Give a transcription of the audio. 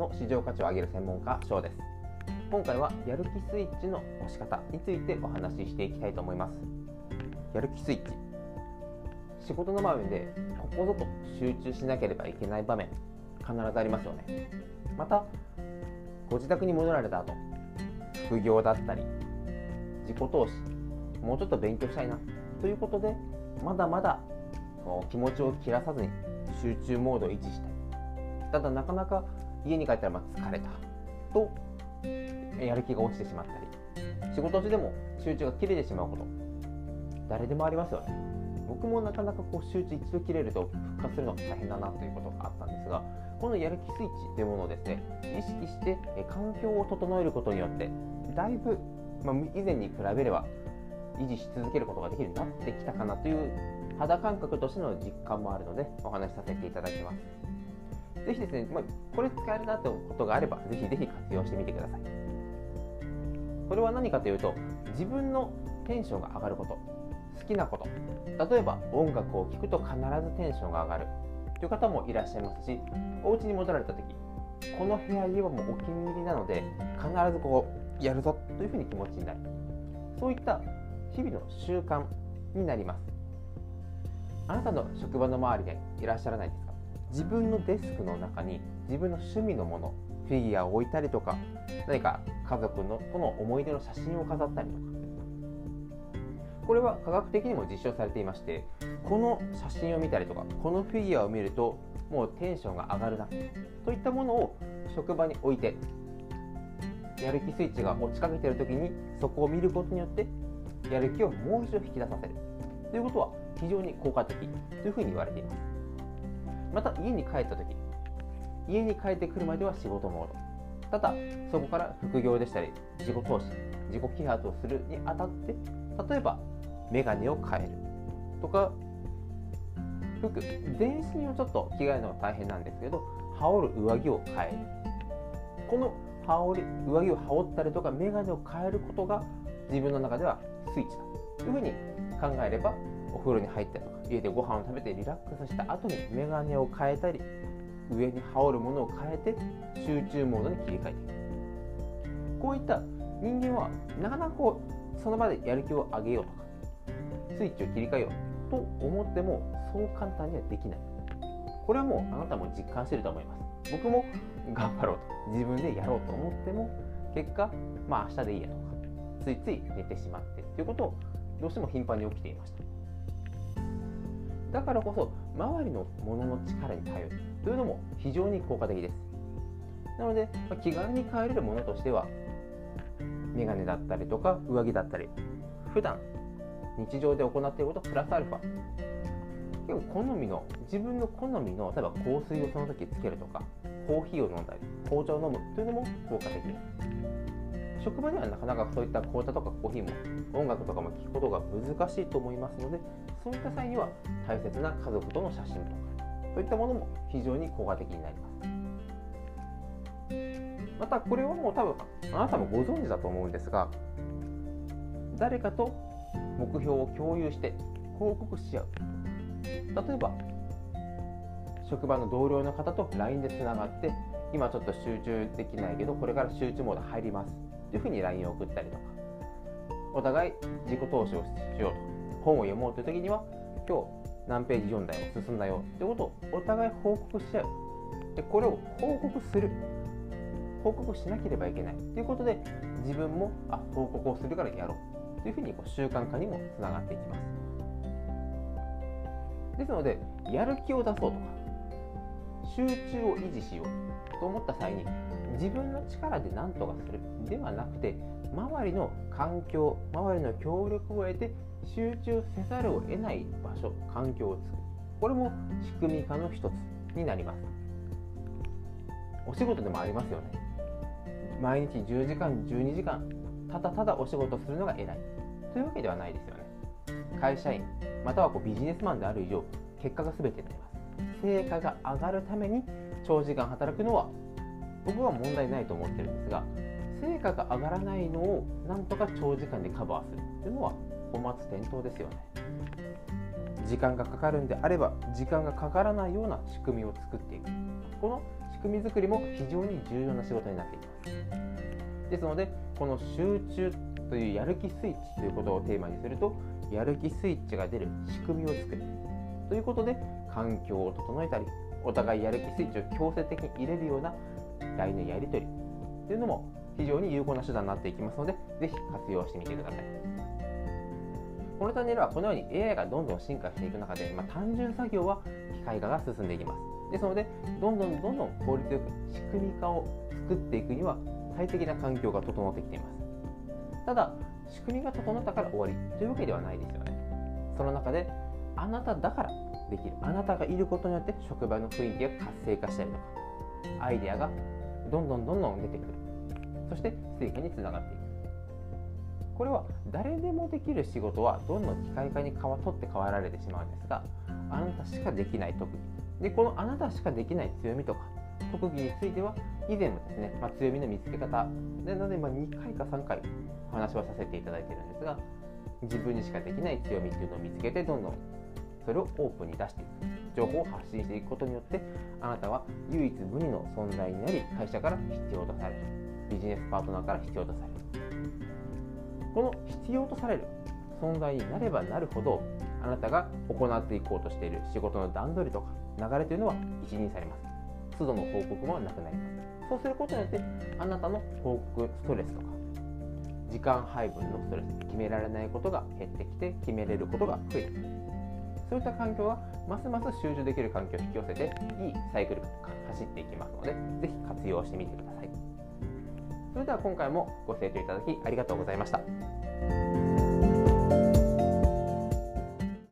の市場価値を上げる専門家翔です。今回はやる気スイッチの押し方についてお話ししていきたいと思います。やる気スイッチ。仕事の場面でここぞと集中しなければいけない場面必ずありますよね。またご自宅に戻られた後副業だったり自己投資もうちょっと勉強したいなということでまだまだ気持ちを切らさずに集中モードを維持したい。ただなかなか家に帰ったらま疲れた。とやる気が落ちてしまったり。仕事中でも集中が切れてしまうこと。誰でもありますよね。僕もなかなかこう集中一度切れると復活するのが大変だなということがあったんですがこのやる気スイッチというものをですね意識して環境を整えることによってだいぶ、まあ、以前に比べれば維持し続けることができるようになってきたかなという肌感覚としての実感もあるのでお話しさせていただきます。ぜひですね、まあ、これ使えるなってことがあれば、ぜひぜひ活用してみてください。これは何かというと、自分のテンションが上がること、好きなこと、例えば音楽を聴くと必ずテンションが上がるという方もいらっしゃいますし、お家に戻られた時、この部屋家はもうお気に入りなので、必ずこうやるぞというふうに気持ちになる。そういった日々の習慣になります。あなたの職場の周りでいらっしゃらないですか？自分のデスクの中に自分の趣味のものフィギュアを置いたりとか何か家族のとの思い出の写真を飾ったりとか。これは科学的にも実証されていましてこの写真を見たりとかこのフィギュアを見るともうテンションが上がるなといったものを職場に置いてやる気スイッチが落ちかけている時にそこを見ることによってやる気をもう一度引き出させる。ということは非常に効果的というふうに言われています。また家に帰った時家に帰ってくるまでは仕事モード。ただそこから副業でしたり自己投資自己啓発をするにあたって例えばメガネを変えるとか服全身をちょっと着替えるのが大変なんですけど羽織る上着を変える。この羽織上着を羽織ったりとかメガネを変えることが自分の中ではスイッチだ。というふうに考えればお風呂に入ったりとか家でご飯を食べてリラックスした後にメガネを変えたり上に羽織るものを変えて集中モードに切り替えていく。こういった人間はなかなかこうその場でやる気を上げようとかスイッチを切り替えようと思ってもそう簡単にはできない。これはもうあなたも実感してると思います。僕も頑張ろうと自分でやろうと思っても結果まあ明日でいいやとかついつい寝てしまってということをどうしても頻繁に起きていました。だからこそ周りのものの力に頼るというのも非常に効果的です。なので、ま気軽に帰れるものとしてはメガネだったりとか上着だったり普段日常で行っていることプラスアルファ。結構好みの自分の好みの例えば香水をその時つけるとかコーヒーを飲んだり紅茶を飲むというのも効果的です。職場ではなかなかそういった紅茶とかコーヒーも音楽とかも聴くことが難しいと思いますのでそういった際には大切な家族との写真とかそういったものも非常に効果的になります。またこれはもう多分あなたもご存知だと思うんですが誰かと目標を共有して報告し合う。例えば職場の同僚の方と LINE でつながって今ちょっと集中できないけどこれから集中モード入ります。というふうに LINE を送ったりとか。お互い自己投資をしようと。本を読もうという時には今日何ページ読んだよ進んだよということをお互い報告し合う。でこれを報告する。報告しなければいけないということで自分もあ報告をするからやろうというふうにこう習慣化にもつながっていきます。ですのでやる気を出そうとか集中を維持しようと思った際に自分の力で何とかするではなくて周りの環境周りの協力を得て集中せざるを得ない場所環境を作る。これも仕組み化の一つになります。お仕事でもありますよね。毎日10時間12時間ただただお仕事するのが偉い。というわけではないですよね。会社員またはこうビジネスマンである以上結果が全てになります成果が上がるために長時間働くのは僕は問題ないと思ってるんですが成果が上がらないのをなんとか長時間でカバーする。というのはお待つ転倒ですよね。時間がかかるんであれば時間がかからないような仕組みを作っていく。この仕組み作りも非常に重要な仕事になっています。ですのでこの集中というやる気スイッチということをテーマにするとやる気スイッチが出る仕組みを作る。ということで環境を整えたりお互いやる気スイッチを強制的に入れるような LINE のやり取りというのも非常に有効な手段になっていきますのでぜひ活用してみてください。このチャンネルはこのように AI がどんどん進化していく中で、まあ、単純作業は機械化が進んでいきます。ですのでどんどんどんどん効率よく仕組み化を作っていくには最適な環境が整ってきています。ただ仕組みが整ったから終わりというわけではないですよね。その中であなただからできる。あなたがいることによって職場の雰囲気が活性化したりとかアイデアがどんどんどんどん出てくる。そして成果につながっていく。これは誰でもできる仕事はどんどん機械化に変わ取って変わられてしまうんですがあなたしかできない特技。でこのあなたしかできない強みとか特技については以前もですね、まあ、強みの見つけ方なので、ま、2回か3回お話はさせていただいてるんですが自分にしかできない強みっていうのを見つけてどんどんそれをオープンに出していく情報を発信していくことによってあなたは唯一無二の存在になり会社から必要とされるビジネスパートナーから必要とされるこの必要とされる存在になればなるほどあなたが行っていこうとしている仕事の段取りとか流れというのは一任されます。都度の報告もなくなります。そうすることによってあなたの報告ストレスとか時間配分のストレス決められないことが減ってきて決めれることが増えてくるそういった環境はますます集中できる環境を引き寄せていいサイクルが走っていきますのでぜひ活用してみてください。それでは今回もご清聴いただきありがとうございました。